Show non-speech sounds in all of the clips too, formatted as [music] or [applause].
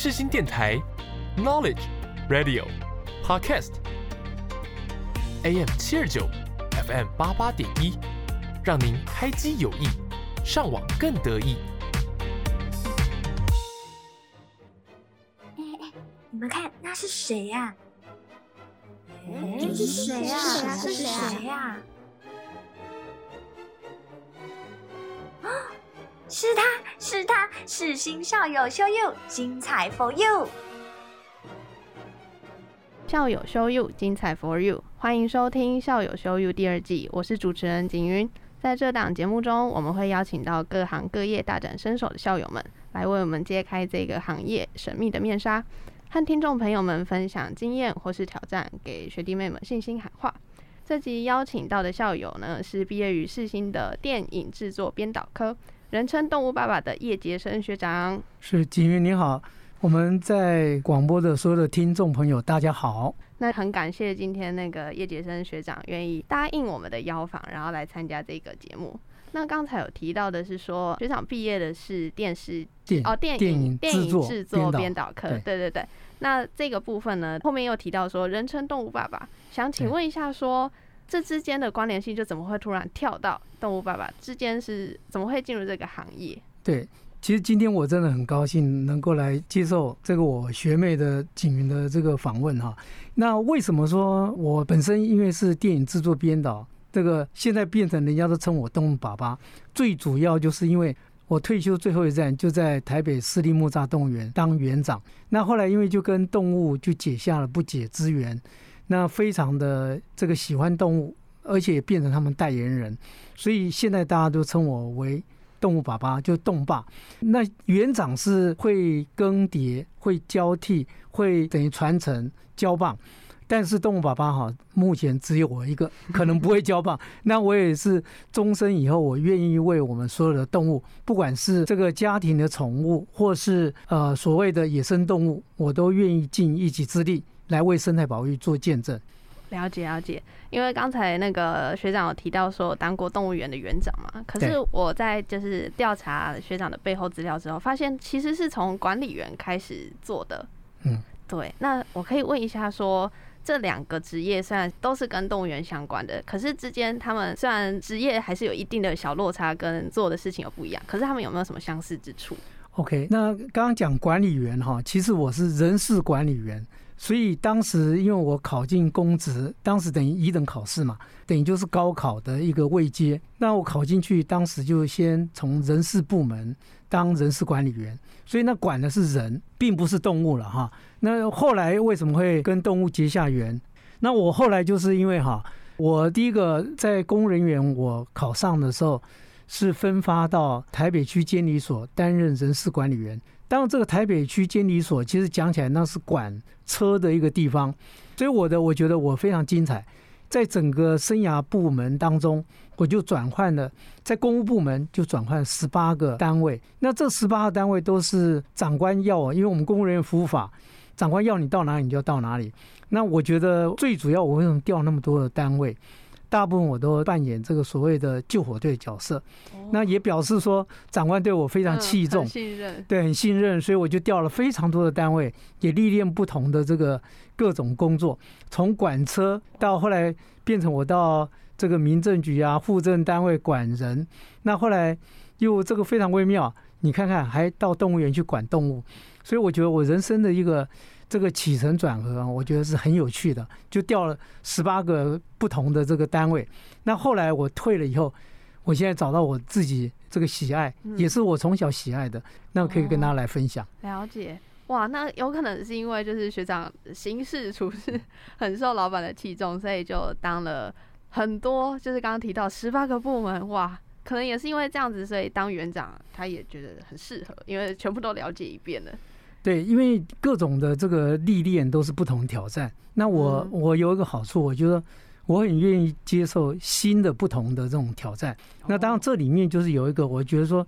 世新电台，Knowledge Radio Podcast AM 七二九，FM 八八点一，让您开机有益，上网更得意。哎哎，你们看那是谁呀？哎，这是谁呀？是谁呀？啊，是他是他，是新校友秀 you，精彩 for you。校友 show you，精彩 for you，欢迎收听校友 show you 第二季，我是主持人景云。在这档节目中，我们会邀请到各行各业大展身手的校友们，来为我们揭开这个行业神秘的面纱，和听众朋友们分享经验或是挑战，给学弟妹们信心喊话。这集邀请到的校友呢，是毕业于世新的电影制作编导科，人称“动物爸爸”的叶杰生学长。是景云你好，我们在广播的所有的听众朋友，大家好。那很感谢今天那个叶杰生学长愿意答应我们的邀访，然后来参加这个节目。那刚才有提到的是说，学长毕业的是电视电哦电电影影电影制作编编导课，对对对对。那这个部分呢，后面又提到说人称动物爸爸，想请对问一下说。这之间的关联性就怎么会突然跳到动物爸爸之间是怎么会进入这个行业？对，其实今天我真的很高兴能够来接受这个我学妹的景云的这个访问哈。那为什么说我本身因为是电影制作编导，这个现在变成人家都称我动物爸爸，最主要就是因为。我退休最后一站就在台北市立木栅动物园当园长。那后来因为就跟动物就结下了不解之缘，那非常的这个喜欢动物，而且也变成他们代言人，所以现在大家都称我为动物爸爸，就动爸。那园长是会更迭、会交替、会等于传承交棒。但是动物爸爸哈，目前只有我一个，可能不会交棒。那我也是终身以后，我愿意为我们所有的动物，不管是这个家庭的宠物，或是呃所谓的野生动物，我都愿意尽一己之力来为生态保育做见证。了解了解，因为刚才那个学长有提到说当过动物园的园长嘛，可是我在就是调查学长的背后资料之后，发现其实是从管理员开始做的。嗯，对。那我可以问一下说。这两个职业虽然都是跟动物园相关的，可是之间他们虽然职业还是有一定的小落差，跟做的事情有不一样，可是他们有没有什么相似之处？OK，那刚刚讲管理员哈，其实我是人事管理员，所以当时因为我考进公职，当时等于一等考试嘛，等于就是高考的一个位阶。那我考进去，当时就先从人事部门当人事管理员，所以那管的是人，并不是动物了哈。那后来为什么会跟动物结下缘？那我后来就是因为哈，我第一个在公务人员我考上的时候。是分发到台北区监理所担任人事管理员。当然，这个台北区监理所其实讲起来那是管车的一个地方，所以我的我觉得我非常精彩。在整个生涯部门当中，我就转换了，在公务部门就转换十八个单位。那这十八个单位都是长官要我，因为我们公务人员服务法，长官要你到哪里你就到哪里。那我觉得最主要，我为什么调那么多的单位？大部分我都扮演这个所谓的救火队角色，那也表示说长官对我非常器重，嗯信任，对，很信任，所以我就调了非常多的单位，也历练不同的这个各种工作，从管车到后来变成我到这个民政局啊、户政单位管人，那后来又这个非常微妙，你看看还到动物园去管动物，所以我觉得我人生的一个。这个起承转合，我觉得是很有趣的，就调了十八个不同的这个单位。那后来我退了以后，我现在找到我自己这个喜爱，嗯也是我从小喜爱的，那可以跟大家来分享。了解。哇，那有可能是因为就是学长行事处事很受老板的器重，所以就当了很多，就是刚刚提到十八个部门，哇，可能也是因为这样子，所以当园长他也觉得很适合，因为全部都了解一遍了。对，因为各种的这个历练都是不同挑战。那我、嗯我有一个好处，我觉得我很愿意接受新的、不同的这种挑战。那当然，这里面就是有一个，我觉得说，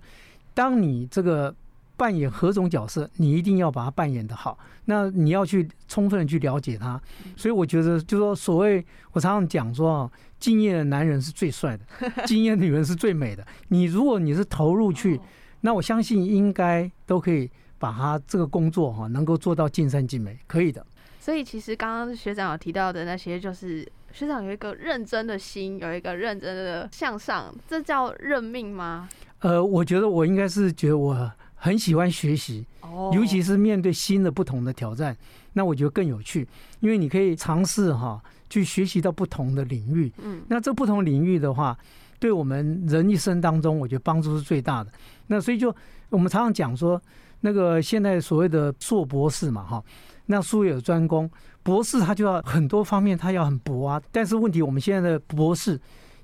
当你这个扮演何种角色，你一定要把它扮演的好。那你要去充分的去了解它。所以我觉得，就说所谓我常常讲说啊，敬业的男人是最帅的，敬业的女人是最美的。你如果你是投入去，那我相信应该都可以把他这个工作哈能够做到尽善尽美，可以的。所以其实刚刚学长有提到的那些，就是学长有一个认真的心，有一个认真的向上，这叫认命吗？呃，我觉得我应该是觉得我很喜欢学习，哦尤其是面对新的不同的挑战，那我觉得更有趣，因为你可以尝试哈去学习到不同的领域。嗯那这不同领域的话，对我们人一生当中，我觉得帮助是最大的。那所以就我们常常讲说，那个现在所谓的硕博士嘛，哈，那术业有专攻，博士他就要很多方面他要很博啊。但是问题，我们现在的博士，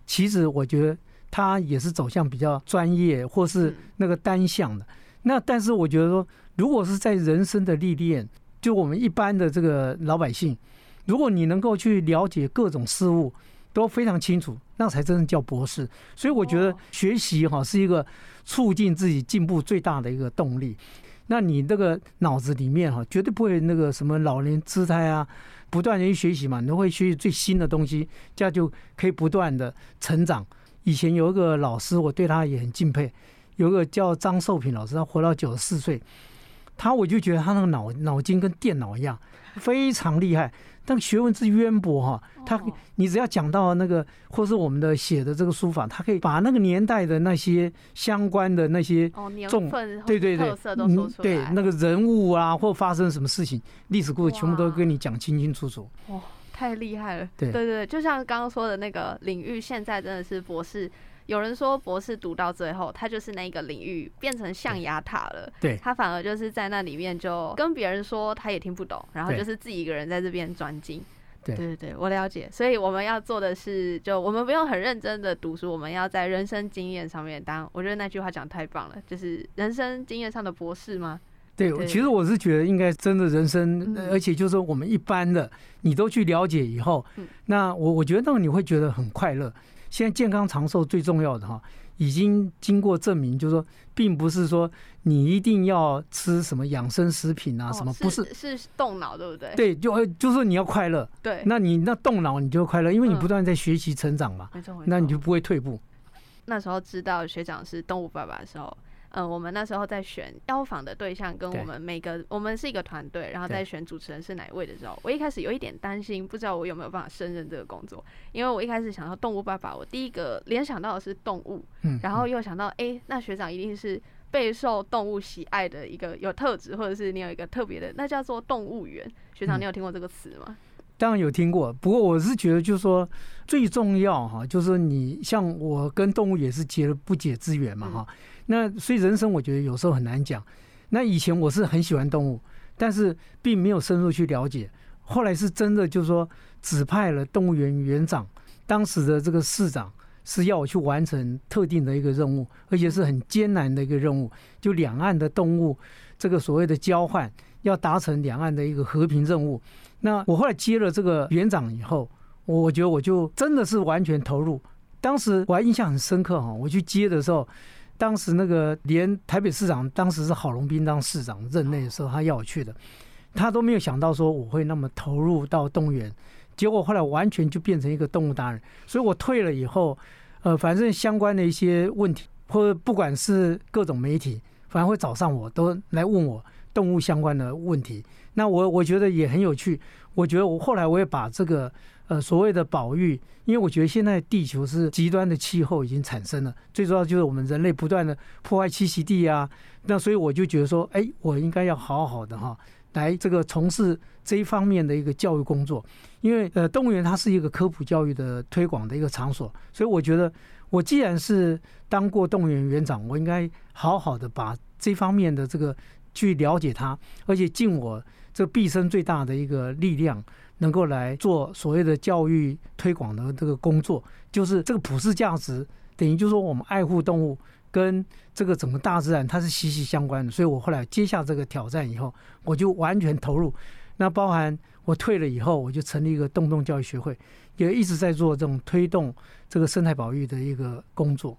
其实我觉得他也是走向比较专业或是那个单向的。那但是我觉得说，如果是在人生的历练，就我们一般的这个老百姓，如果你能够去了解各种事物，都非常清楚，那才真正叫博士。所以我觉得哦学习哈是一个促进自己进步最大的一个动力。那你那个脑子里面哈，绝对不会那个什么老年痴呆啊，不断的去学习嘛，你都会学习最新的东西，这样就可以不断的成长。以前有一个老师，我对他也很敬佩，有个叫张寿平老师，他活到九十四岁，他我就觉得他那个脑脑筋跟电脑一样，非常厉害，但学问之渊博哈，他哦你只要讲到那个，或是我们的写的这个书法，他可以把那个年代的那些相关的那些，重份对对对特色都说出来，对那个人物啊，或发生什么事情，历史故事全部都跟你讲清清楚楚。哇，太厉害了！对对对，就像刚刚说的那个领域，现在真的是博士。有人说博士读到最后，他就是那个领域变成象牙塔了。对他反而就是在那里面就跟别人说他也听不懂，然后就是自己一个人在这边专精。对对对，我了解。所以我们要做的是，就我们不用很认真的读书，我们要在人生经验上面当。我觉得那句话讲得太棒了，就是人生经验上的博士吗？对，对其实我是觉得应该真的人生，而且就是我们一般的，你都去了解以后嗯，那我我觉得那个你会觉得很快乐。现在健康长寿最重要的哈，已经经过证明，就是说，并不是说你一定要吃什么养生食品啊，哦什么不是。是是动脑，对不对？对，就呃就是说你要快乐，对，那你那动脑你就会快乐，因为你嗯不断在学习成长嘛，没错没错。那你就不会退步。那时候知道学长是动物爸爸的时候，嗯，我们那时候在选邀访的对象，跟我们每个我们是一个团队，然后对在选主持人是哪一位的时候，我一开始有一点担心，不知道我有没有办法胜任这个工作，因为我一开始想到动物爸爸，我第一个联想到的是动物，嗯，然后又想到，哎、那学长一定是备受动物喜爱的一个有特质，或者是你有一个特别的，那叫做动物园。学长，嗯你有听过这个词吗？当然有听过，不过我是觉得，就是说最重要哈，就是说你像我跟动物也是结了不解之缘嘛嗯哈。那所以人生我觉得有时候很难讲。那以前我是很喜欢动物，但是并没有深入去了解。后来是真的就是说指派了动物园园长，当时的这个市长是要我去完成特定的一个任务，而且是很艰难的一个任务，就两岸的动物这个所谓的交换，要达成两岸的一个和平任务。那我后来接了这个园长以后，我觉得我就真的是完全投入。当时我还印象很深刻哈，我去接的时候，当时那个连台北市长当时是郝龙斌当市长任内的时候，他要我去的，他都没有想到说我会那么投入到动物园，结果后来完全就变成一个动物达人。所以我退了以后，呃，反正相关的一些问题，或者不管是各种媒体，反正会找上我，都来问我动物相关的问题。那我我觉得也很有趣。我觉得我后来我也把这个呃所谓的保育，因为我觉得现在地球是极端的气候已经产生了，最主要就是我们人类不断的破坏栖息地啊。那所以我就觉得说，哎，我应该要好好的哈，来这个从事这一方面的一个教育工作。因为呃，动物园它是一个科普教育的推广的一个场所，所以我觉得我既然是当过动物园园长，我应该好好的把这方面的这个去了解它，而且尽我这毕生最大的一个力量，能够来做所谓的教育推广的这个工作，就是这个普世价值，等于就是说我们爱护动物跟这个整个大自然它是息息相关的。所以我后来接下这个挑战以后，我就完全投入。那包含我退了以后，我就成立一个动动教育学会，也一直在做这种推动这个生态保育的一个工作。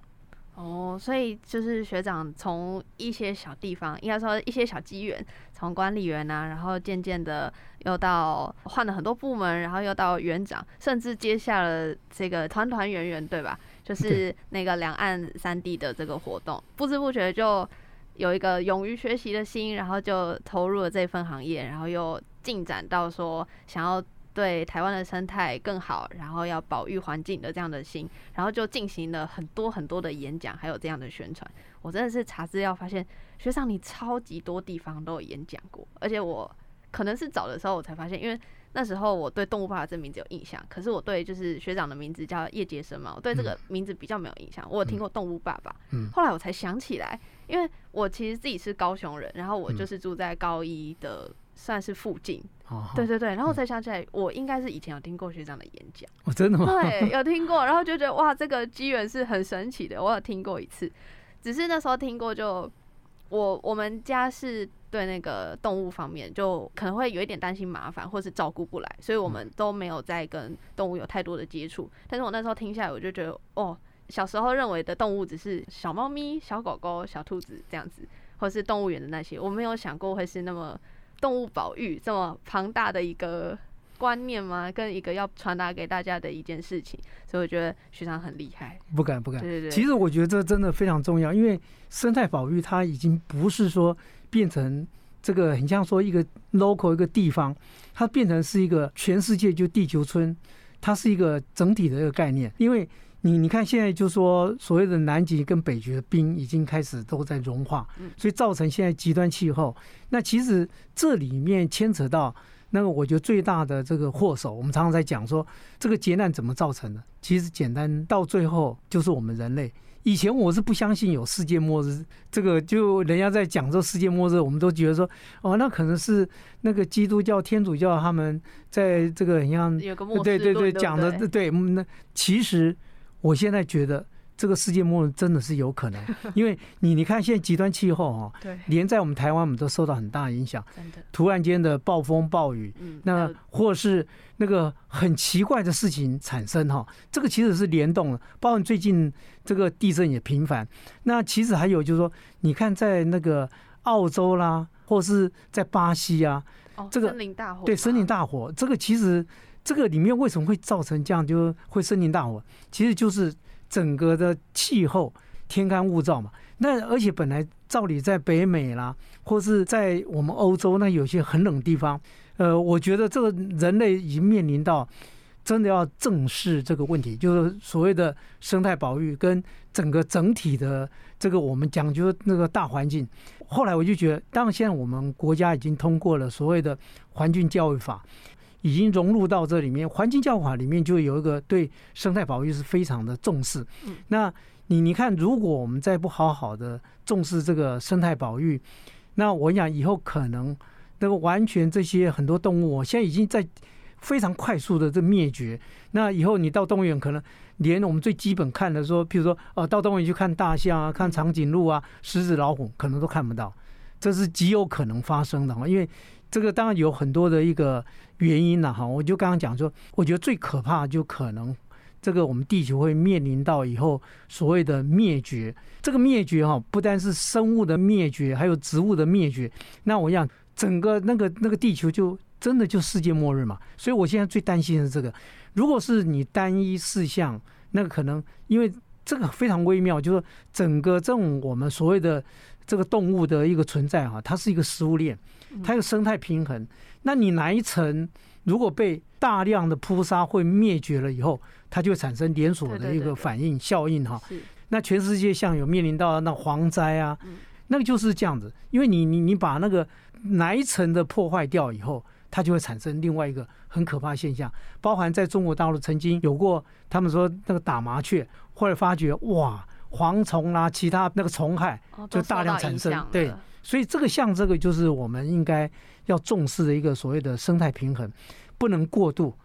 哦，所以就是学长从一些小地方，应该说一些小机缘，从管理员啊，然后渐渐的又到换了很多部门，然后又到园长，甚至接下了这个团团圆圆，对吧？就是那个两岸三地的这个活动，不知不觉就有一个勇于学习的心，然后就投入了这份行业，然后又进展到说想要对台湾的生态更好，然后要保育环境的这样的心，然后就进行了很多很多的演讲，还有这样的宣传。我真的是查资料发现，学长你超级多地方都有演讲过，而且我可能是早的时候我才发现，因为那时候我对动物爸爸这名字有印象，可是我对就是学长的名字叫叶杰生嘛，我对这个名字比较没有印象。我有听过动物爸爸，嗯后来我才想起来，因为我其实自己是高雄人，然后我嗯就是住在高一的算是附近，哦，对对对，然后我才想起来，我应该是以前有听过学长的演讲。哦，真的吗？对，[laughs] 有听过，然后就觉得哇，这个机缘是很神奇的。我有听过一次，只是那时候听过就，我我们家是对那个动物方面就可能会有一点担心麻烦，或是照顾不来，所以我们都没有再跟动物有太多的接触。但是我那时候听下来，我就觉得哦，小时候认为的动物只是小猫咪、小狗狗、小兔子这样子，或是动物园的那些，我没有想过会是那么动物保育这么庞大的一个观念吗？跟一个要传达给大家的一件事情，所以我觉得学长很厉害。不敢不敢。对对对，其实我觉得这真的非常重要，因为生态保育它已经不是说变成这个很像说一个 local 一个地方，它变成是一个全世界就地球村，它是一个整体的一个概念。因为你你看现在就说所谓的南极跟北极的冰已经开始都在融化嗯，所以造成现在极端气候。那其实这里面牵扯到。那个我觉得最大的这个祸首，我们常常在讲说这个劫难怎么造成的。其实简单到最后就是我们人类。以前我是不相信有世界末日，这个就人家在讲说世界末日，我们都觉得说哦，那可能是那个基督教、天主教他们在这个很像有个末世对对论讲的对那其实我现在觉得这个世界末日真的是有可能，[laughs] 因为你你看现在极端气候哦，对，连在我们台湾我们都受到很大影响，真的，突然间的暴风暴雨，嗯，那或是那个很奇怪的事情产生哈，这个其实是联动的，包括最近这个地震也频繁。那其实还有就是说，你看在那个澳洲啦，或是在巴西啊，哦，这个森林大火嘛，对森林大火，这个其实这个里面为什么会造成这样，就会森林大火，其实就是整个的气候天干物燥嘛。那而且本来照理在北美啦，或是在我们欧洲，那有些很冷地方，呃，我觉得这个人类已经面临到真的要正视这个问题，就是所谓的生态保育跟整个整体的这个我们讲究那个大环境。后来我就觉得，当然现在我们国家已经通过了所谓的环境教育法，已经融入到这里面。环境教法里面就有一个对生态保育是非常的重视。嗯那你你看，如果我们再不好好的重视这个生态保育，那我想以后可能那个完全这些很多动物，我现在已经在非常快速的这灭绝。那以后你到动物园，可能连我们最基本看的说，譬如说，哦、到动物园去看大象啊、看长颈鹿啊、狮子、老虎，可能都看不到，这是极有可能发生的哈。因为这个当然有很多的一个原因了哈。我就刚刚讲说，我觉得最可怕就可能这个我们地球会面临到以后所谓的灭绝。这个灭绝哈，不单是生物的灭绝，还有植物的灭绝。那我想整个那个那个地球就真的就世界末日嘛。所以我现在最担心的是这个。如果是你单一事项，那个可能因为这个非常微妙，就是整个这种我们所谓的这个动物的一个存在哈，它是一个食物链，它有生态平衡。那你哪一层如果被大量的扑杀会灭绝了以后，它就会产生连锁的一个反应效应哈。那全世界像有面临到那蝗灾啊嗯，那个就是这样子，因为你你你把那个哪一层的破坏掉以后，它就会产生另外一个很可怕的现象，包含在中国大陆曾经有过，他们说那个打麻雀，后来发觉哇，蝗虫啦、其他那个虫害，哦就大量产生对了所以这个像这个就是我们应该要重视的一个所谓的生态平衡，不能过度。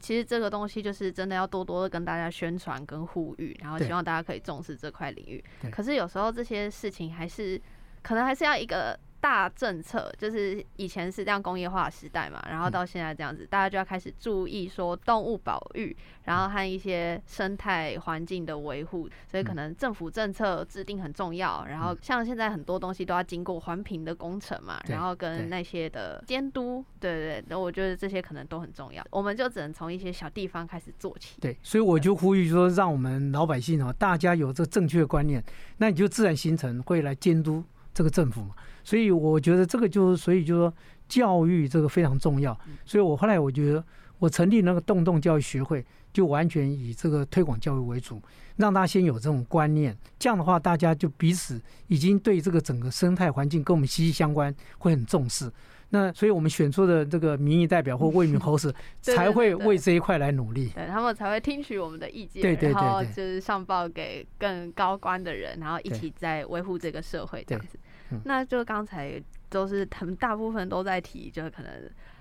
其实这个东西就是真的要多多的跟大家宣传跟呼吁，然后希望大家可以重视这块领域。可是有时候这些事情还是可能还是要一个大政策，就是以前是这样工业化时代嘛，然后到现在这样子，大家就要开始注意说动物保育，然后和一些生态环境的维护，所以可能政府政策制定很重要。然后像现在很多东西都要经过环评的工程嘛，然后跟那些的监督，对对对，那我觉得这些可能都很重要。我们就只能从一些小地方开始做起。对，所以我就呼吁说，让我们老百姓哦，大家有这正确的观念，那你就自然形成会来监督这个政府嘛。所以我觉得这个就是，所以就说教育这个非常重要。所以我后来我觉得，我成立那个洞洞教育学会，就完全以这个推广教育为主，让大家先有这种观念。这样的话，大家就彼此已经对这个整个生态环境跟我们息息相关，会很重视。那所以我们选出的这个民意代表或为民喉舌，才会为这一块来努力。对他们才会听取我们的意见，对对对然后就是上报给更高官的人，然后一起在维护这个社会这样子嗯。那就刚才都是他们大部分都在提，就是可能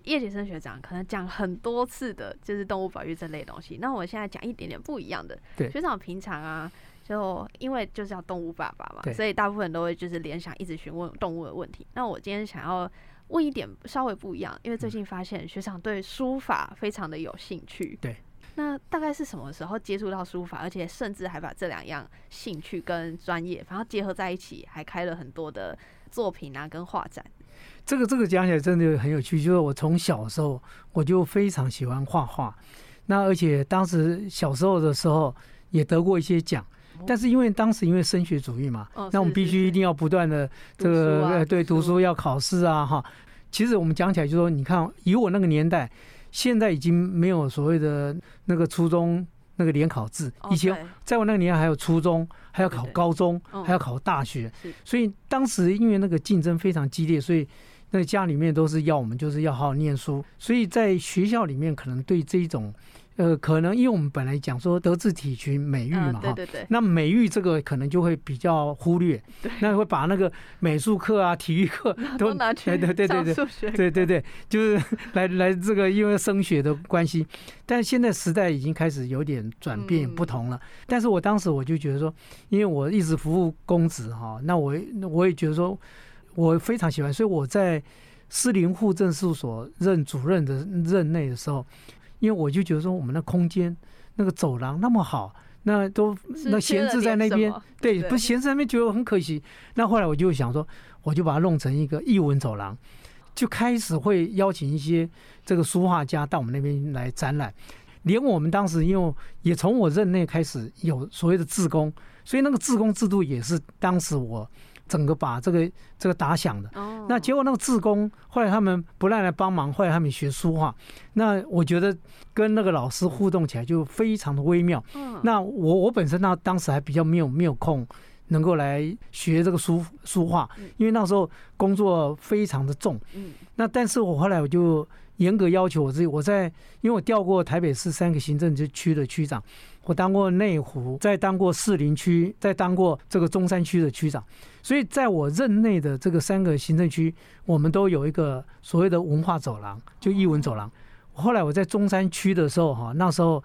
叶杰生学长可能讲很多次的，就是动物保育这类东西。那我现在讲一点点不一样的，对学长平常啊。就因为就是要动物爸爸嘛，所以大部分都会就是联想一直询问动物的问题。那我今天想要问一点稍微不一样，因为最近发现学长对书法非常的有兴趣。对。那大概是什么时候接触到书法，而且甚至还把这两样兴趣跟专业，然后结合在一起，还开了很多的作品啊跟画展。这个这个讲起来真的很有趣，就是我从小时候我就非常喜欢画画，那而且当时小时候的时候也得过一些奖。但是因为当时因为升学主义嘛，哦那我们必须一定要不断的这个、对读书。要考试啊哈。其实我们讲起来就说，你看以我那个年代，现在已经没有所谓的那个初中那个联考制，哦以前在我那个年代还有初中，还要考高中，嗯还要考大学是，所以当时因为那个竞争非常激烈，所以那个家里面都是要我们就是要好好念书，所以在学校里面可能对这一种，呃，可能因为我们本来讲说德智体群美育嗯嘛哈，对对。对，那美育这个可能就会比较忽略，那会把那个美术课啊、体育课都拿去对对对对对对就是 [laughs] 来来这个因为升学的关系，但现在时代已经开始有点转变嗯不同了。但是我当时我就觉得说，因为我一直服务公职哈，那我那我也觉得说，我非常喜欢，所以我在士林户政事务所任主任的任内的时候，因为我就觉得说，我们的空间那个走廊那么好。那都那闲置在那边对，不闲置在那边觉得很可惜。那后来我就想说，我就把它弄成一个艺文走廊，就开始会邀请一些这个书画家到我们那边来展览。连我们当时因为也从我任内开始有所谓的自工，所以那个自工制度也是当时我整个把这个这个打响的。哦那结果那个志工后来他们不让来帮忙，后来他们学书画，那我觉得跟那个老师互动起来就非常的微妙。嗯那我我本身那当时还比较没有没有空能够来学这个书书画嗯，因为那时候工作非常的重。嗯那但是我后来我就严格要求我自己，我在因为我调过台北市三个行政区的区长，我当过内湖，再当过士林区，再当过这个中山区的区长，所以在我任内的这个三个行政区，我们都有一个所谓的文化走廊，就艺文走廊。后来我在中山区的时候，哈，那时候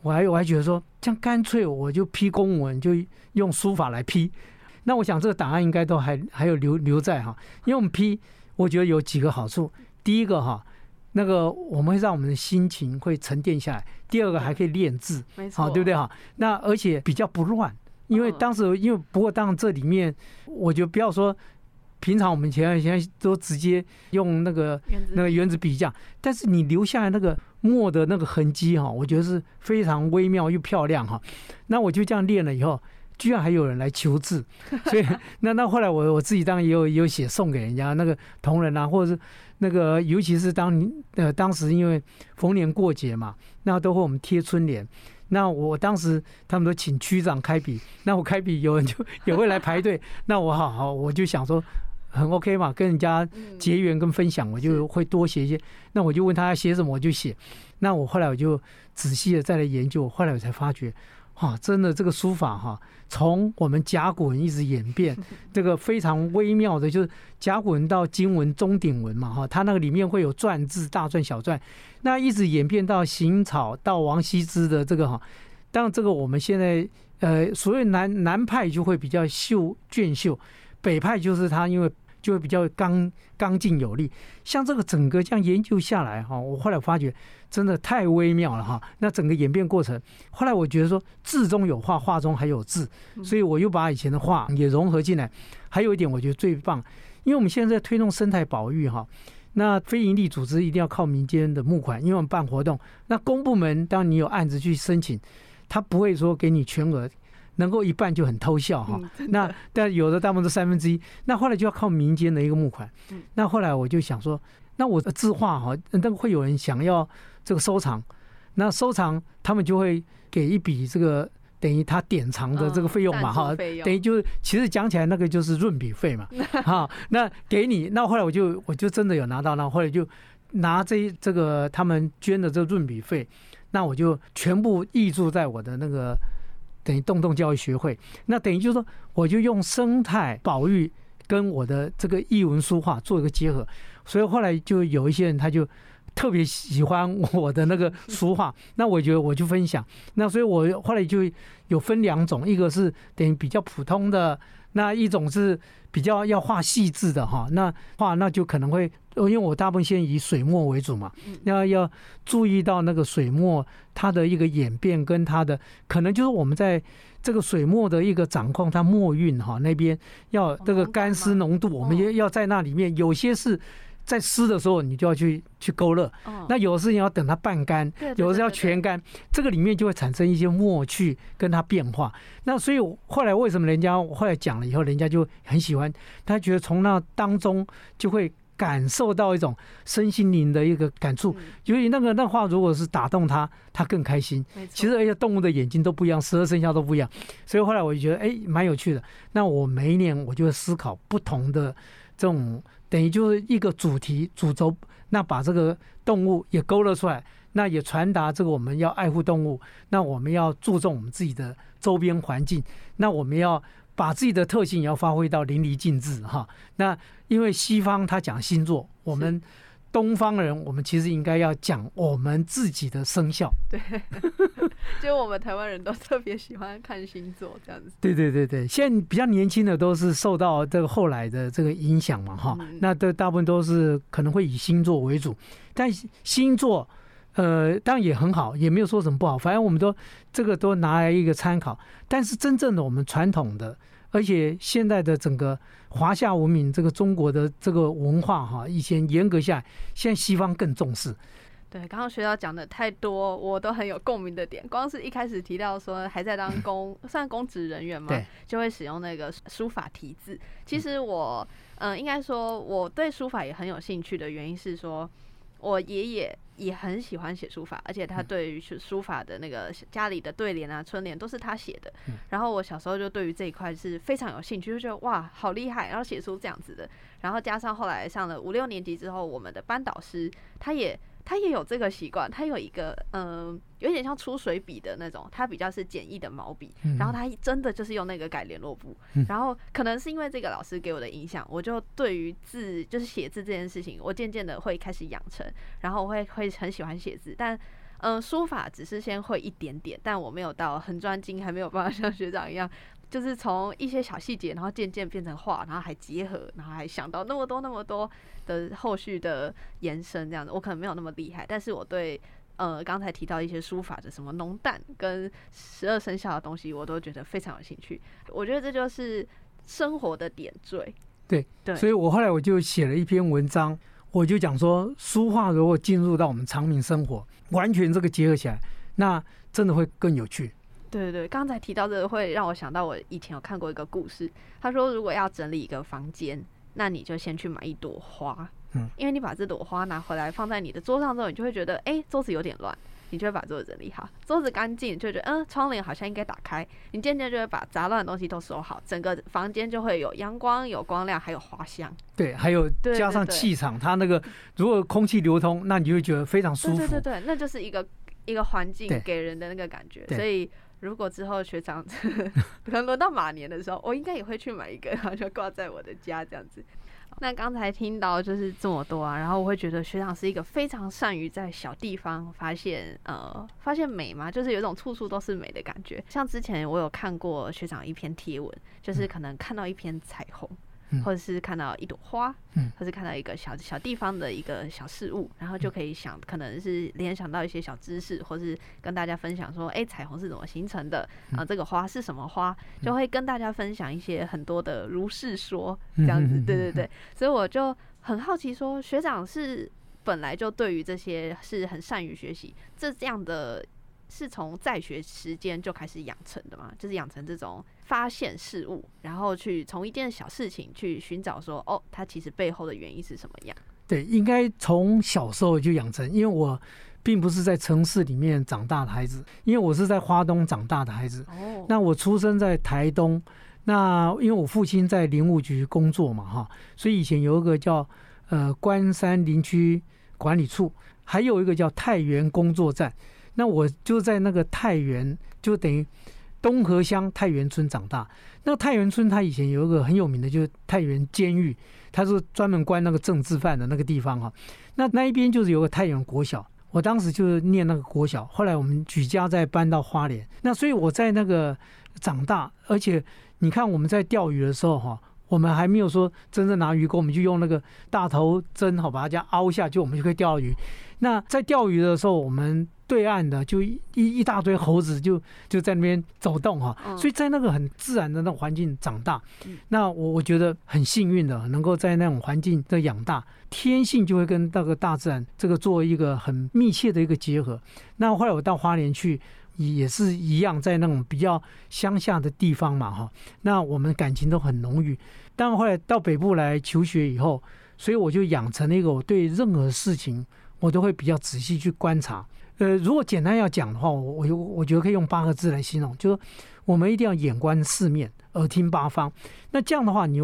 我还我还觉得说，这样干脆我就批公文，就用书法来批。那我想这个档案应该都还还有留留在哈，因为我们批，我觉得有几个好处。第一个哈，那个我们会让我们的心情会沉淀下来；第二个还可以练字，没错，好，对不对哈？那而且比较不乱，因为嗯当时因为不过当然这里面，我觉得不要说平常我们现在现在都直接用那个那个原子笔这样，但是你留下来那个墨的那个痕迹哈，我觉得是非常微妙又漂亮哈。那我就这样练了以后，居然还有人来求字，[laughs] 所以那那后来我我自己当然也有也有写送给人家那个同仁啊，或者是那个尤其是当你呃当时因为逢年过节嘛，那都会我们贴春联。那我当时他们都请区长开笔，那我开笔有人就也会来排队，那我好好我就想说很 OK 嘛，跟人家嗯结缘跟分享，我就会多写一些。那我就问他要写什么，我就写。那我后来我就仔细的再来研究，后来我才发觉，哇，真的这个书法哈，从我们甲骨文一直演变，[laughs] 这个非常微妙的，就是甲骨文到金文、中鼎文嘛哈，它那个里面会有篆字、大篆、小篆，那一直演变到行草到王羲之的这个哈。当然，这个我们现在呃，所谓南南派就会比较秀俊秀，北派就是他因为就会比较刚刚劲有力。像这个整个这样研究下来哈，我后来发觉真的太微妙了哈。那整个演变过程，后来我觉得说字中有画，画中还有字，所以我又把以前的画也融合进来。还有一点我觉得最棒，因为我们现在在推动生态保育哈。那非营利组织一定要靠民间的募款，因为我们办活动。那公部门，当你有案子去申请，他不会说给你全额，能够一半就很偷笑哈。那但有的大部分都三分之一，那后来就要靠民间的一个募款。嗯。那后来我就想说，那我的字画哈，那个会有人想要这个收藏，那收藏他们就会给一笔这个等于他典藏的这个费用嘛哈，等于就是其实讲起来那个就是润笔费嘛，[laughs] 哈，那给你，那后来我就我就真的有拿到，那后来就拿这这个他们捐的这个润笔费，那我就全部挹注在我的那个等于动动教育学会，那等于就是说我就用生态保育跟我的这个译文书画做一个结合，所以后来就有一些人他就。特别喜欢我的那个书画，[laughs] 那我觉得我就分享。那所以我后来就有分两种，一个是等于比较普通的，那一种是比较要画细致的哈。那画那就可能会，因为我大部分先以水墨为主嘛，要要注意到那个水墨它的一个演变跟它的可能就是我们在这个水墨的一个掌控，它墨韵哈那边要这个干湿浓度，我们也要在那里面有些是。在湿的时候，你就要去去勾勒。那有的事情要等它半干，有的是要全干。这个里面就会产生一些默趣跟它变化。那所以后来为什么人家后来讲了以后，人家就很喜欢，他觉得从那当中就会感受到一种身心灵的一个感触。由于那个那话如果是打动他，他更开心。其实而且动物的眼睛都不一样，十二生肖都不一样。所以后来我就觉得哎，蛮有趣的。那我每一年我就会思考不同的这种。等于就是一个主题主轴，那把这个动物也勾勒出来，那也传达这个我们要爱护动物，那我们要注重我们自己的周边环境，那我们要把自己的特性也要发挥到淋漓尽致哈。那因为西方他讲星座，我们。东方人，我们其实应该要讲我们自己的生肖。[laughs] 对，[laughs] 就我们台湾人都特别喜欢看星座这样子。对对对对，现在比较年轻的都是受到这个后来的这个影响嘛，哈。那都大部分都是可能会以星座为主，但星座呃当然也很好，也没有说什么不好，反正我们都这个都拿来一个参考。但是真正的我们传统的。而且现在的整个华夏文明，这个中国的这个文化哈，以前严格下，现在西方更重视。对，刚刚学校讲的太多，我都很有共鸣的点。光是一开始提到说还在当 [laughs] 公，算公职人员嘛，就会使用那个书法题字。其实我，嗯，应该说我对书法也很有兴趣的原因是说。我爷爷也很喜欢写书法，而且他对于书法的那个家里的对联啊、春联都是他写的。然后我小时候就对于这一块是非常有兴趣，就觉得哇，好厉害，然后写出这样子的。然后加上后来上了五六年级之后，我们的班导师他也。他也有这个习惯，他有一个嗯，有点像出水笔的那种，他比较是简易的毛笔，然后他真的就是用那个改联络簿，然后可能是因为这个老师给我的影响，我就对于字就是写字这件事情，我渐渐的会开始养成，然后我会会很喜欢写字，但嗯，书法只是先会一点点，但我没有到很专精，还没有办法像学长一样。就是从一些小细节，然后渐渐变成画，然后还结合，然后还想到那么多那么多的后续的延伸，这样子，我可能没有那么厉害，但是我对呃刚才提到一些书法的什么浓淡跟十二生肖的东西，我都觉得非常有兴趣。我觉得这就是生活的点缀。对对，所以我后来我就写了一篇文章，我就讲说，书画如果进入到我们长明生活，完全这个结合起来，那真的会更有趣。对对对，刚才提到这个会让我想到我以前有看过一个故事。他说，如果要整理一个房间，那你就先去买一朵花，嗯，因为你把这朵花拿回来放在你的桌上之后，你就会觉得，哎，桌子有点乱，你就会把桌子整理好。桌子干净，就觉得，嗯，窗帘好像应该打开，你渐渐就会把杂乱的东西都收好，整个房间就会有阳光、有光亮，还有花香。对，还有加上气场，它那个如果空气流通，那你就会觉得非常舒服。对对对，那就是一个一个环境给人的那个感觉，所以。如果之后学长 [laughs] 可能轮到马年的时候，我应该也会去买一个，然后就挂在我的家这样子。那刚才听到就是这么多啊，然后我会觉得学长是一个非常善于在小地方发现呃发现美嘛，就是有一种处处都是美的感觉。像之前我有看过学长一篇贴文，就是可能看到一篇彩虹。或者是看到一朵花，嗯，或是看到一个小小地方的一个小事物，然后就可以想，可能是联想到一些小知识，或是跟大家分享说，哎，彩虹是怎么形成的？啊，这个花是什么花？就会跟大家分享一些很多的如是说这样子，对对对。所以我就很好奇，说学长是本来就对于这些是很善于学习，这这样的是从在学时间就开始养成的嘛？就是养成这种发现事物，然后去从一件小事情去寻找说，哦，它其实背后的原因是什么样？对，应该从小时候就养成，因为我并不是在城市里面长大的孩子，因为我是在花东长大的孩子。哦，那我出生在台东，那因为我父亲在林务局工作嘛，哈，所以以前有一个叫呃关山林区管理处，还有一个叫太原工作站。那我就在那个太原，就等于东河乡太原村长大。那个太原村，它以前有一个很有名的，就是太原监狱，它是专门关那个政治犯的那个地方哈。那那一边就是有个太原国小，我当时就是念那个国小。后来我们举家再搬到花莲，那所以我在那个长大，而且你看我们在钓鱼的时候哈，我们还没有说真正拿鱼钩，我们就用那个大头针好把它这样凹下，就我们就可以钓鱼。那在钓鱼的时候，我们对岸的就一一大堆猴子就就在那边走动哈，嗯所以在那个很自然的那种环境长大嗯，那我我觉得很幸运的，能够在那种环境的养大，天性就会跟那个大自然这个做一个很密切的一个结合。那后来我到花莲去。也是一样，在那种比较乡下的地方嘛，哈，那我们感情都很浓郁。但后来到北部来求学以后，所以我就养成了一个我对任何事情我都会比较仔细去观察。呃，如果简单要讲的话，我我我觉得可以用八个字来形容，就是我们一定要眼观四面，耳听八方。那这样的话，你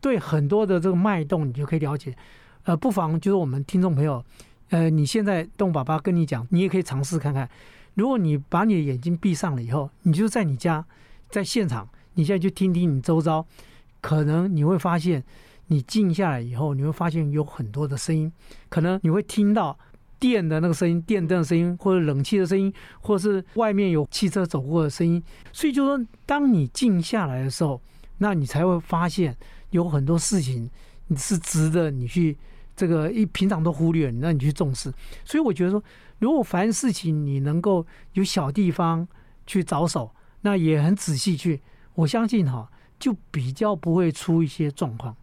对很多的这个脉动，你就可以了解。呃，不妨就是我们听众朋友，呃，你现在动爸爸跟你讲，你也可以尝试看看。如果你把你的眼睛闭上了以后，你就在你家，在现场，你现在去听听你周遭，可能你会发现，你静下来以后，你会发现有很多的声音，可能你会听到电的那个声音、电灯的声音，或者冷气的声音，或是外面有汽车走过的声音。所以就说，当你静下来的时候，那你才会发现有很多事情你是值得你去这个一平常都忽略，那你去重视。所以我觉得说，如果凡事情你能够有小地方去着手，那也很仔细去，我相信哈，就比较不会出一些状况。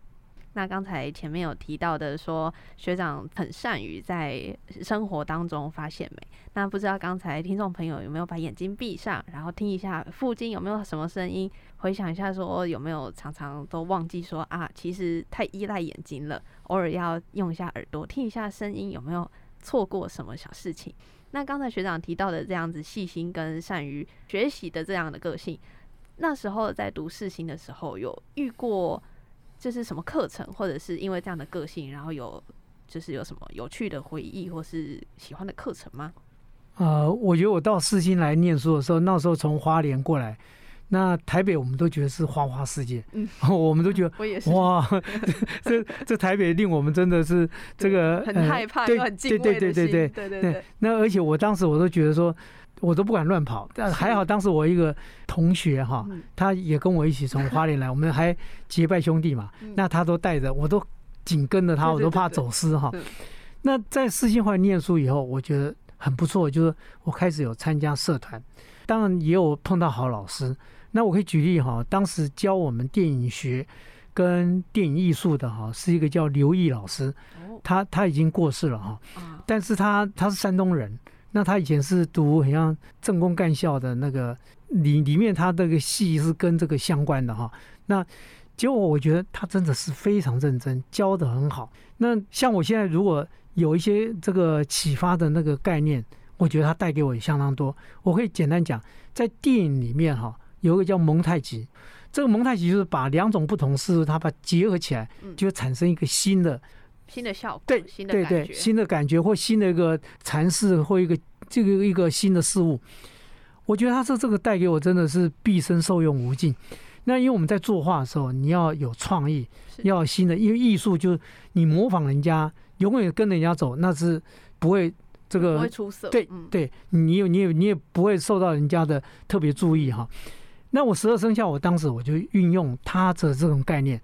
那刚才前面有提到的说，学长很善于在生活当中发现美。那不知道刚才听众朋友有没有把眼睛闭上，然后听一下附近有没有什么声音，回想一下说有没有常常都忘记说啊，其实太依赖眼睛了，偶尔要用一下耳朵听一下声音，有没有错过什么小事情？那刚才学长提到的这样子细心跟善于学习的这样的个性，那时候在读世新的时候有遇过。就是什么课程，或者是因为这样的个性，然后有就是有什么有趣的回忆，或是喜欢的课程吗？呃，我觉得我到四新来念书的时候，那时候从花莲过来，那台北我们都觉得是花花世界，嗯，我们都觉得 [laughs] 我也是，哇，[laughs] 这这台北令我们真的是这个很呃害怕，对很对对对对对对对，那而且我当时我都觉得说，我都不敢乱跑，但还好当时我一个同学哈，嗯。他也跟我一起从花莲来，我们还 [laughs] 结拜兄弟嘛，嗯。那他都带着，我都紧跟着他，我都怕走失哈。嗯。那在四新会念书以后，我觉得很不错，就是我开始有参加社团，当然也有碰到好老师。那我可以举例哈，当时教我们电影学跟电影艺术的哈，是一个叫刘毅老师，哦。他他已经过世了哈。啊，但是他他是山东人，那他以前是读很像政工干校的那个里里面，他这个系是跟这个相关的哈。那结果我觉得他真的是非常认真，教的很好。那像我现在如果有一些这个启发的那个概念，我觉得他带给我也相当多。我可以简单讲，在电影里面哈，有一个叫蒙太奇。这个蒙太奇就是把两种不同事物，它把结合起来，嗯就产生一个新的新的效果，对新的对对，感觉，新的感觉或新的一个阐释或一个这个一个新的事物，我觉得他是这个带给我真的是毕生受用无尽。那因为我们在作画的时候，你要有创意，要有新的，因为艺术就是你模仿人家，永远跟人家走，那是不会这个不会出色，对嗯，对你有你有你也不会受到人家的特别注意哈。那我十二生肖，我当时我就运用它的这种概念，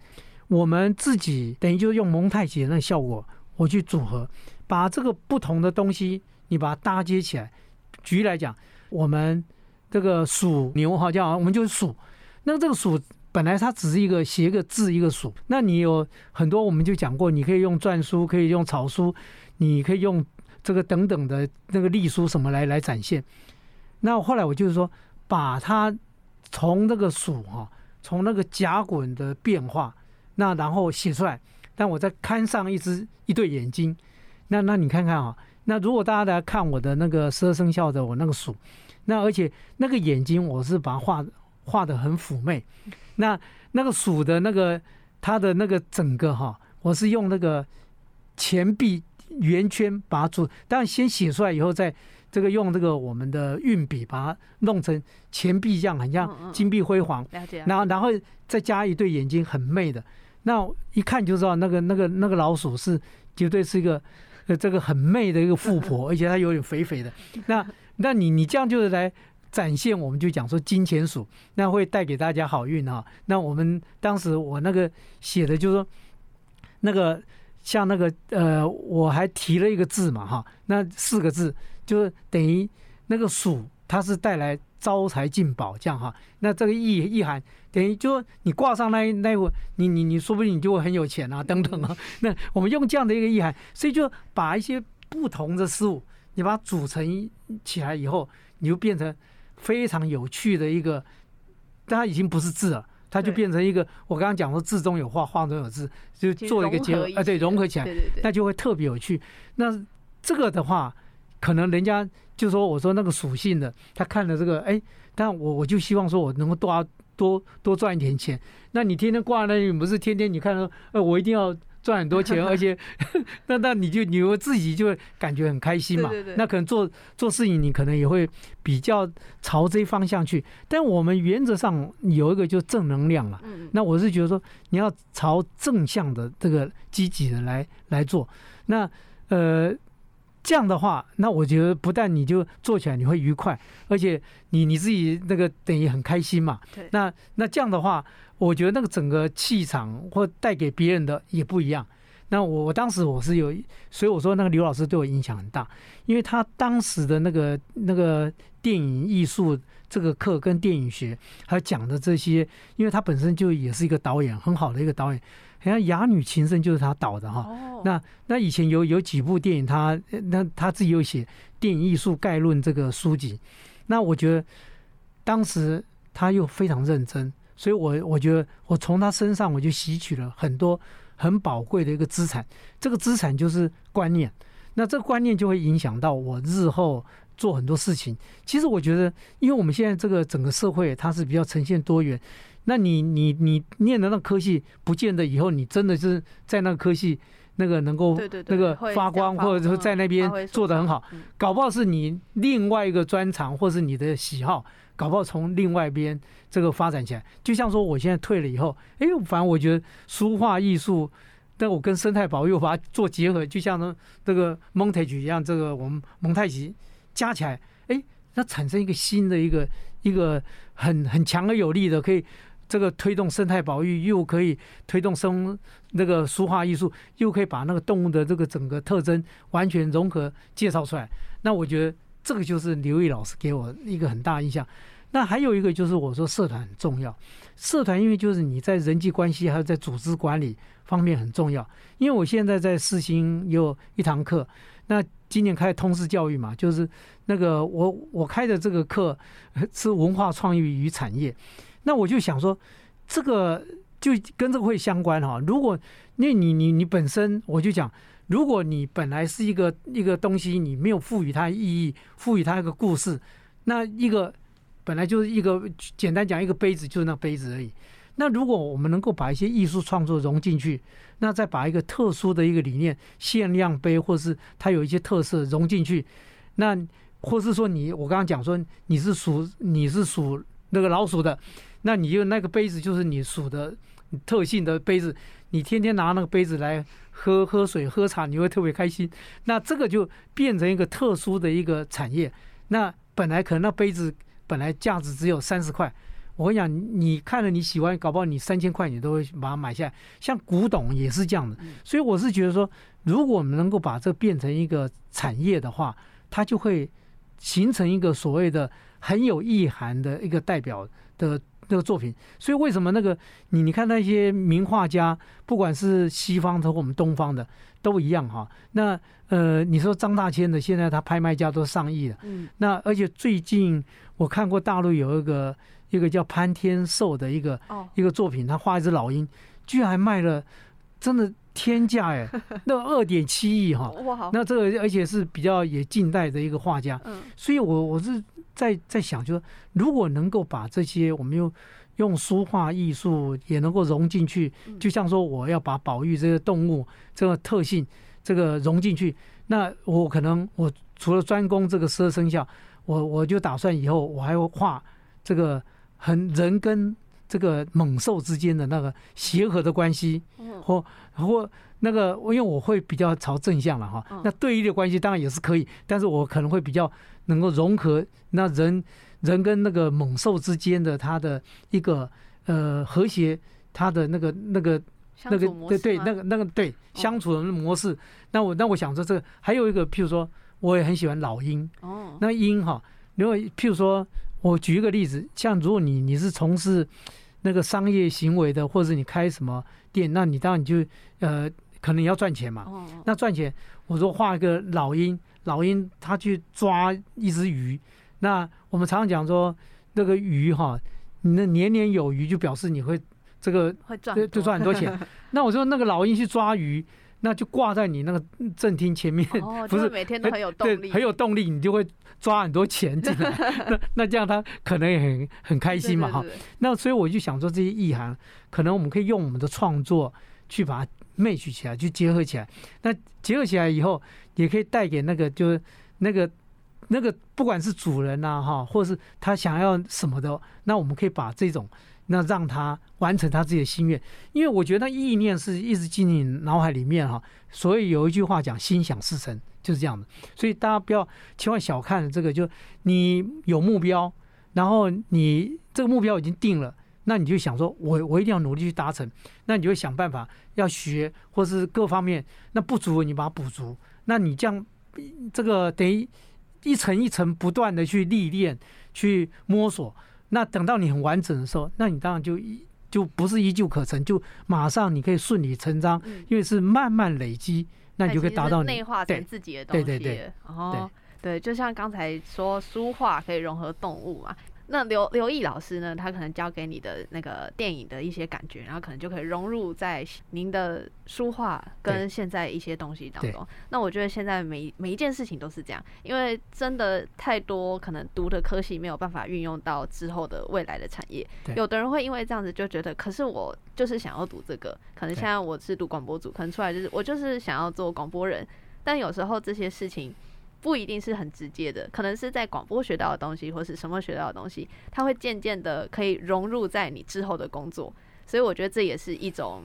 我们自己等于就是用蒙太奇的那效果，我去组合，把这个不同的东西你把它搭接起来。举例来讲，我们这个属牛哈，叫我们就是鼠，那这个鼠。本来它只是一个写一个字一个鼠，那你有很多我们就讲过，你可以用篆书，可以用草书，你可以用这个等等的那个隶书什么来来展现。那后来我就是说，把它从那个鼠哈，从那个甲滚的变化，那然后写出来。但我再看上一只一对眼睛，那那你看看啊，那如果大家来看我的那个十二生肖的我那个鼠，那而且那个眼睛我是把它画画的很妩媚，那那个鼠的那个它的那个整个哈，我是用那个钱币圆圈把它做，但先写出来以后，再这个用这个我们的运笔把它弄成钱币这样，很像金碧辉煌，了解。然后然后再加一对眼睛很媚的。那一看就知道，那个那个那个老鼠是绝对是一个呃这个很媚的一个富婆，[laughs] 而且它有点肥肥的。那那你你这样就是来展现，我们就讲说金钱鼠，那会带给大家好运啊。那我们当时我那个写的就是说，那个像那个呃，我还提了一个字嘛哈，那四个字就是等于那个鼠，它是带来。招财进宝，这样哈，那这个意意涵等于就你挂上那那我，你你你说不定你就会很有钱啊，等等啊。[laughs] 那我们用这样的一个意涵，所以就把一些不同的事物，你把它组成起来以后，你就变成非常有趣的一个。但它已经不是字了，它就变成一个。我刚刚讲说字中有画，画中有字，就做一个结合啊，对，融合起来，那就会特别有趣。那这个的话，可能人家。就说我说那个属性的，他看了这个，哎，但我我就希望说我能够多多多赚一点钱。那你天天挂那里，不是天天你看到，呃，我一定要赚很多钱，[laughs] 而且，[laughs] 那那你就你会自己就会感觉很开心嘛。那可能做做事情，你可能也会比较朝这方向去。但我们原则上有一个就正能量嘛。那我是觉得说，你要朝正向的这个积极的来来做。那呃。这样的话，那我觉得不但你就做起来你会愉快，而且你你自己那个等于很开心嘛。对。那那这样的话，我觉得那个整个气场或带给别人的也不一样。那我我当时我是有，所以我说那个刘老师对我影响很大，因为他当时的那个那个电影艺术这个课跟电影学，他讲的这些，因为他本身就也是一个导演，很好的一个导演。好像《哑女情深》就是他导的哈，那那以前有有几部电影，他那他自己有写《电影艺术概论》这个书籍，那我觉得当时他又非常认真，所以我我觉得我从他身上我就吸取了很多很宝贵的一个资产，这个资产就是观念，那这个观念就会影响到我日后做很多事情。其实我觉得，因为我们现在这个整个社会它是比较呈现多元。那你你你念的那科系，不见得以后你真的是在那个科系那个能够那个发光，或者说在那边做的很好，搞不好是你另外一个专长，或是你的喜好，搞不好从另外一边这个发展起来。就像说我现在退了以后，哎，反正我觉得书画艺术，但我跟生态保育把它做结合，就像呢这个蒙太奇一样，这个我们蒙太奇加起来，哎，它产生一个新的一个一个很很强而有力的可以。这个推动生态保育，又可以推动生那个书画艺术，又可以把那个动物的这个整个特征完全融合介绍出来。那我觉得这个就是刘毅老师给我一个很大印象。那还有一个就是我说社团很重要，社团因为就是你在人际关系还有在组织管理方面很重要。因为我现在在四星有一堂课，那今年开通识教育嘛，就是那个我我开的这个课是文化创意与产业。那我就想说，这个就跟这个会相关哈。如果那你你你本身，我就讲，如果你本来是一个一个东西，你没有赋予它意义，赋予它一个故事，那一个本来就是一个简单讲一个杯子，就是那杯子而已。那如果我们能够把一些艺术创作融进去，那再把一个特殊的一个理念，限量杯，或是它有一些特色融进去，那或是说你我刚刚讲说你是属你是属那个老鼠的。那你就那个杯子就是你属的特性的杯子，你天天拿那个杯子来喝喝水、喝茶，你会特别开心。那这个就变成一个特殊的一个产业。那本来可能那杯子本来价值只有三十块，我跟你讲，你看了你喜欢，搞不好你三千块你都会把它买下来。像古董也是这样的，所以我是觉得说，如果我们能够把这变成一个产业的话，它就会形成一个所谓的很有意涵的一个代表的。那个作品。所以为什么那个你你看那些名画家，不管是西方的或我们东方的，都一样哈。那呃，你说张大千的，现在他拍卖价都上亿了。嗯，那而且最近我看过大陆有一个一个叫潘天寿的一个哦，一个作品，他画一只老鹰，居然还卖了真的天价哎，[laughs] 那二点七亿哈。哇，那这个而且是比较也近代的一个画家，嗯。所以我我是在在想，就是如果能够把这些我们用用书画艺术也能够融进去，嗯。就像说我要把宝玉这个动物这个特性这个融进去，那我可能我除了专攻这个十二生肖，我我就打算以后我还会画这个很人跟这个猛兽之间的那个协和的关系，嗯。或或那个，因为我会比较朝正向了哈嗯。那对立的关系当然也是可以，但是我可能会比较能够融合那人人跟那个猛兽之间的它的一个呃和谐，它的那个那个那个对对那个那个对相处的模式。那我那我想说这个还有一个，譬如说我也很喜欢老鹰，哦，那鹰哈，如果譬如说，我举一个例子，像如果你你是从事那个商业行为的，或者你开什么店，那你当然你就呃可能也要赚钱嘛。哦，那赚钱，我说画一个老鹰，老鹰它去抓一只鱼，那我们常常讲说那个鱼哈，你那年年有余，就表示你会这个会赚就就赚很多钱。[laughs] 那我说那个老鹰去抓鱼，那就挂在你那个正厅前面，哦，[laughs] 不是每天都很有动，力，很有动力，你就会抓很多钱进来。[laughs] 那那这样他可能也很很开开心嘛哈。那所以我就想说这些意涵，可能我们可以用我们的创作去把它 match 起来，去结合起来。那结合起来以后，也可以带给那个就是那个那个不管是主人呐、哈，或是他想要什么的，那我们可以把这种那让他完成他自己的心愿。因为我觉得意念是一直进你脑海里面哈。所以有一句话讲“心想事成”，就是这样的。所以大家不要千万小看这个，就你有目标，然后你这个目标已经定了。那你就想说，我我一定要努力去达成，那你就想办法要学，或是各方面那不足你把它补足。那你这样这个等于一层一层不断的去历练、去摸索。那等到你很完整的时候，那你当然就一就不是一蹴可成，就马上你可以顺理成章，嗯因为是慢慢累积，那你就可以达到你内化成自己的东西对对对了。哦，对，就像刚才说书画可以融合动物嘛。那刘刘毅老师呢，他可能教给你的那个电影的一些感觉，然后可能就可以融入在您的书画跟现在一些东西当中。那我觉得现在每每一件事情都是这样，因为真的太多可能读的科系没有办法运用到之后的未来的产业。有的人会因为这样子就觉得，可是我就是想要读这个，可能现在我是读广播组，可能出来就是我就是想要做广播人，但有时候这些事情不一定是很直接的，可能是在广播学到的东西，或是什么学到的东西，它会渐渐的可以融入在你之后的工作。所以我觉得这也是一种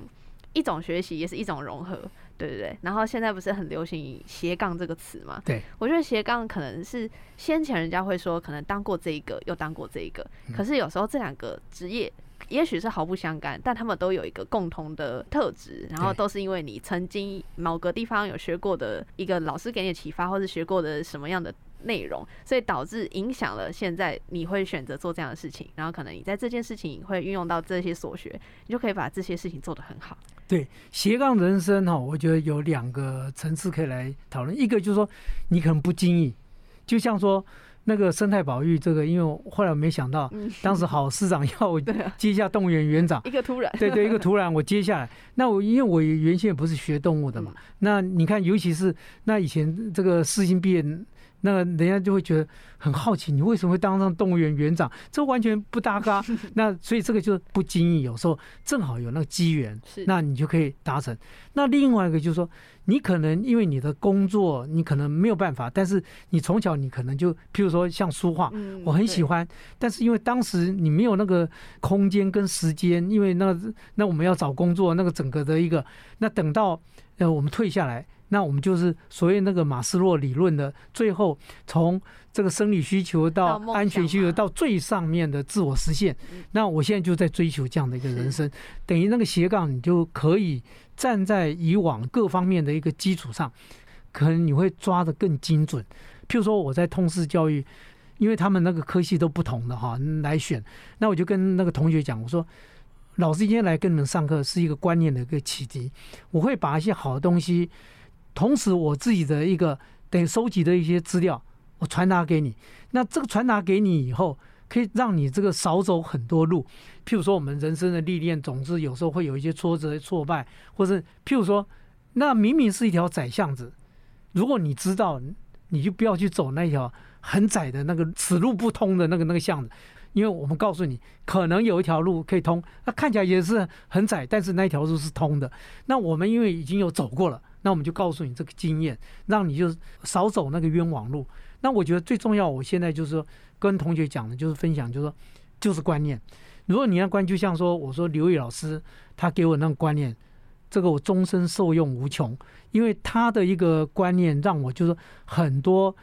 一种学习，也是一种融合，对对对。然后现在不是很流行斜杠这个词吗？对，我觉得斜杠可能是先前人家会说，可能当过这一个，又当过这一个，可是有时候这两个职业。也许是毫不相干，但他们都有一个共同的特质，然后都是因为你曾经某个地方有学过的一个老师给你的启发，或是学过的什么样的内容，所以导致影响了现在你会选择做这样的事情，然后可能你在这件事情会运用到这些所学，你就可以把这些事情做得很好。对斜杠人生哈，我觉得有两个层次可以来讨论。一个就是说，你可能不经意，就像说那个生态保育这个，因为我后来我没想到，嗯，当时好市长要 [laughs] 接下动物园园长，一个突然，对对，一个突然我接下来，那我因为我原先也不是学动物的嘛，那你看，尤其是那以前这个四星毕业，那个人家就会觉得很好奇，你为什么会当上动物园园长？这完全不搭嘎。[laughs] 那所以这个就不经意，有时候正好有那个机缘，那你就可以达成。那另外一个就是说，你可能因为你的工作，你可能没有办法，但是你从小你可能就，譬如说像书画，嗯我很喜欢，但是因为当时你没有那个空间跟时间，因为那那我们要找工作，那个整个的一个，那等到呃我们退下来，那我们就是所谓那个马斯洛理论的最后从这个生理需求到安全需求到最上面的自我实现嗯。那我现在就在追求这样的一个人生，等于那个斜杠，你就可以站在以往各方面的一个基础上，可能你会抓得更精准。譬如说我在通识教育。因为他们那个科系都不同的哈来选。那我就跟那个同学讲，我说老师今天来跟你们上课是一个观念的一个启迪，我会把一些好的东西，同时我自己的一个等收集的一些资料，我传达给你。那这个传达给你以后，可以让你这个少走很多路。譬如说，我们人生的历练，总是有时候会有一些挫折、挫败，或是譬如说，那明明是一条窄巷子，如果你知道，你就不要去走那条很窄的那个此路不通的那个那个巷子，因为我们告诉你，可能有一条路可以通，那看起来也是很窄，但是那条路是通的。那我们因为已经有走过了，那我们就告诉你这个经验，让你就少走那个冤枉路。那我觉得最重要，我现在就是说跟同学讲的，就是分享，就是说就是观念。如果你要观，就像说我说刘宇老师他给我那个观念，这个我终身受用无穷，因为他的一个观念让我就是很多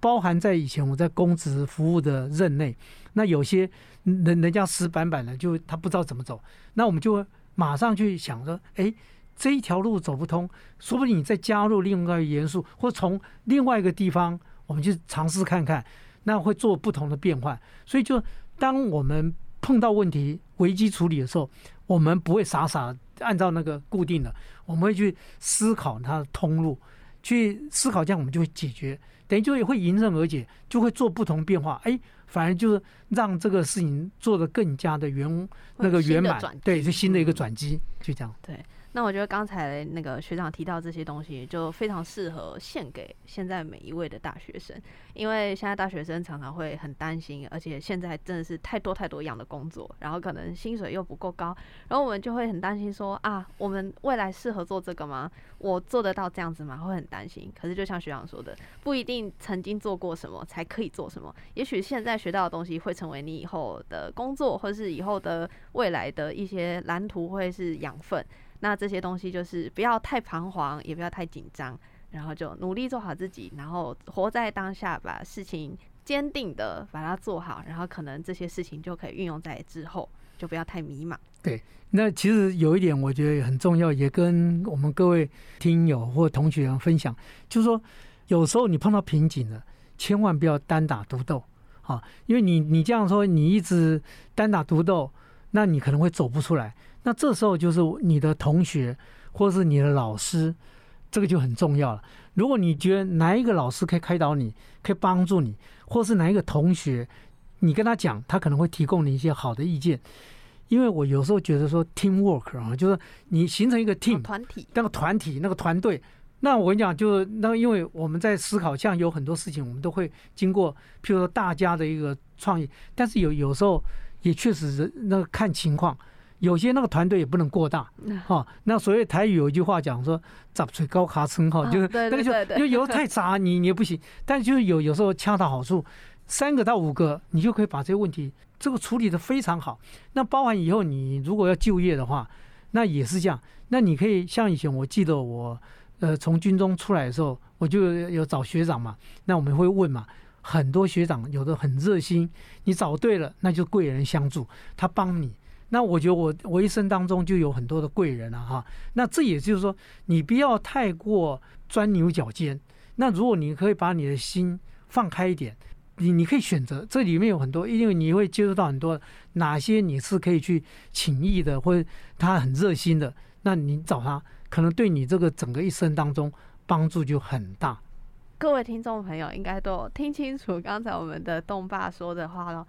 包含在以前我在公职服务的任内，那有些人人家死板板的，就他不知道怎么走，那我们就马上去想说，哎，这一条路走不通，说不定你再加入另外一个元素，或从另外一个地方。我们去尝试看看，那会做不同的变换。所以，就当我们碰到问题、危机处理的时候，我们不会傻傻按照那个固定的，我们会去思考它的通路，去思考这样我们就会解决，等于就也会迎刃而解，就会做不同变化。哎，反而就是让这个事情做得更加的圆那个圆满，对，是新的一个转机，就这样。对。那我觉得刚才那个学长提到这些东西，就非常适合献给现在每一位的大学生，因为现在大学生常常会很担心，而且现在真的是太多太多样的工作，然后可能薪水又不够高，然后我们就会很担心说啊，我们未来适合做这个吗？我做得到这样子吗？会很担心。可是就像学长说的，不一定曾经做过什么才可以做什么，也许现在学到的东西会成为你以后的工作，或是以后的未来的一些蓝图，会是养分。那这些东西就是不要太彷徨，也不要太紧张，然后就努力做好自己，然后活在当下，把事情坚定的把它做好，然后可能这些事情就可以运用在之后，就不要太迷茫。对，那其实有一点我觉得很重要，也跟我们各位听友或同学分享，就是说有时候你碰到瓶颈了，千万不要单打独斗啊，因为你你这样说，你一直单打独斗，那你可能会走不出来。那这时候就是你的同学或者是你的老师，这个就很重要了。如果你觉得哪一个老师可以开导你，可以帮助你，或是哪一个同学，你跟他讲，他可能会提供你一些好的意见。因为我有时候觉得说 team work 啊，就是你形成一个 team 团体，那个团体那个团队，那我跟你讲，就那因为我们在思考，像有很多事情，我们都会经过，譬如说大家的一个创意，但是有有时候也确实是那个看情况。有些那个团队也不能过大，哈。那所谓台语有一句话讲说“杂嘴高卡称”哈，就是那个就因为有时候太杂，你你也不行。但就是有有时候恰到好处，三个到五个，你就可以把这个问题这个处理的非常好。那包含以后你如果要就业的话，那也是这样。那你可以像以前我记得我呃从军中出来的时候，我就有找学长嘛。那我们会问嘛，很多学长有的很热心，你找对了，那就贵人相助，他帮你。那我觉得我我一生当中就有很多的贵人了哈。那这也就是说，你不要太过钻牛角尖。那如果你可以把你的心放开一点，你你可以选择这里面有很多，因为你会接触到很多哪些你是可以去请益的，或者他很热心的，那你找他，可能对你这个整个一生当中帮助就很大。各位听众朋友应该都听清楚刚才我们的东爸说的话了。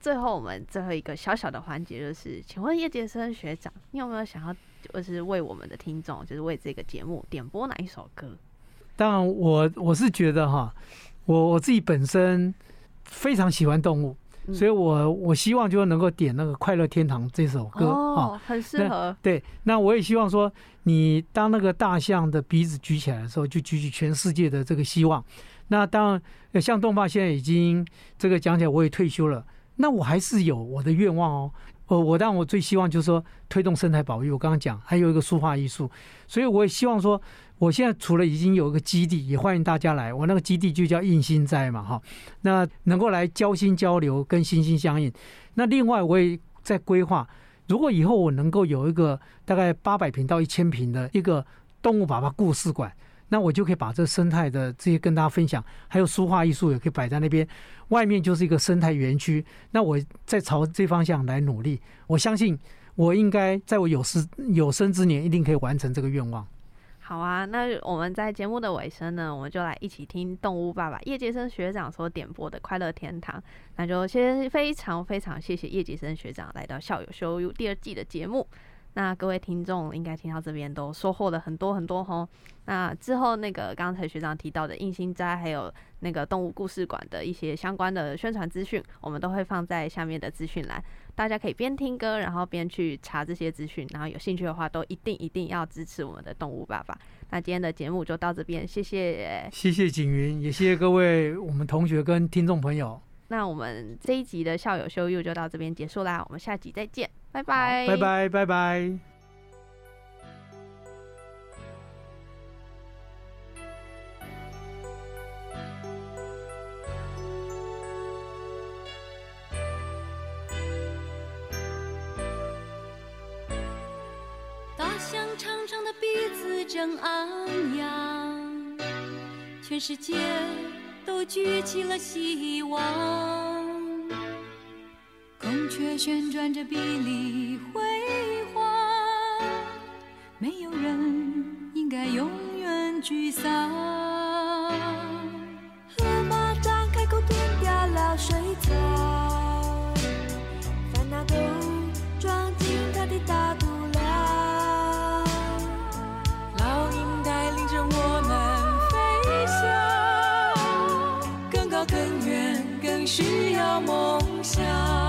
最后，我们最后一个小小的环节就是，请问叶杰生学长，你有没有想要就是为我们的听众，就是为这个节目点播哪一首歌？当然，我我是觉得哈，我我自己本身非常喜欢动物，所以我我希望就能够点那个《快乐天堂》这首歌哦，很适合。对，那我也希望说，你当那个大象的鼻子举起来的时候，就举起全世界的这个希望。那当然，像动画现在已经这个讲起来，我也退休了。那我还是有我的愿望哦，呃，我但我最希望就是说推动生态保育。我刚刚讲还有一个书画艺术，所以我也希望说，我现在除了已经有一个基地，也欢迎大家来。我那个基地就叫印心斋嘛，哈，那能够来交心交流，跟心心相印。那另外我也在规划，如果以后我能够有一个大概八百平到一千平的一个动物爸爸故事馆，那我就可以把这生态的这些跟大家分享，还有书画艺术也可以摆在那边，外面就是一个生态园区。那我再朝这方向来努力，我相信我应该在我有生有生之年一定可以完成这个愿望。好啊，那我们在节目的尾声呢，我们就来一起听动物爸爸叶杰生学长所点播的《快乐天堂》。那就先非常非常谢谢叶杰生学长来到《校友修》第二季的节目。那各位听众应该听到这边都收获了很多很多吼。那之后那个刚才学长提到的印心斋，还有那个动物故事馆的一些相关的宣传资讯，我们都会放在下面的资讯栏，大家可以边听歌，然后边去查这些资讯，然后有兴趣的话都一定一定要支持我们的动物爸爸。那今天的节目就到这边，谢谢，谢谢景云，也谢谢各位我们同学跟听众朋友。那我们这一集的校友修又就到这边结束啦，我们下集再见，拜拜，拜拜，拜拜。大象长长的鼻子正昂扬，全世界。都举起了希望，孔雀旋转着，碧丽辉煌。没有人应该永远沮丧。河马张开口吞掉了水草，烦恼都装进它的大肚量。老鹰带领着我们飞翔，更高更远，更需要梦想。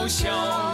不朽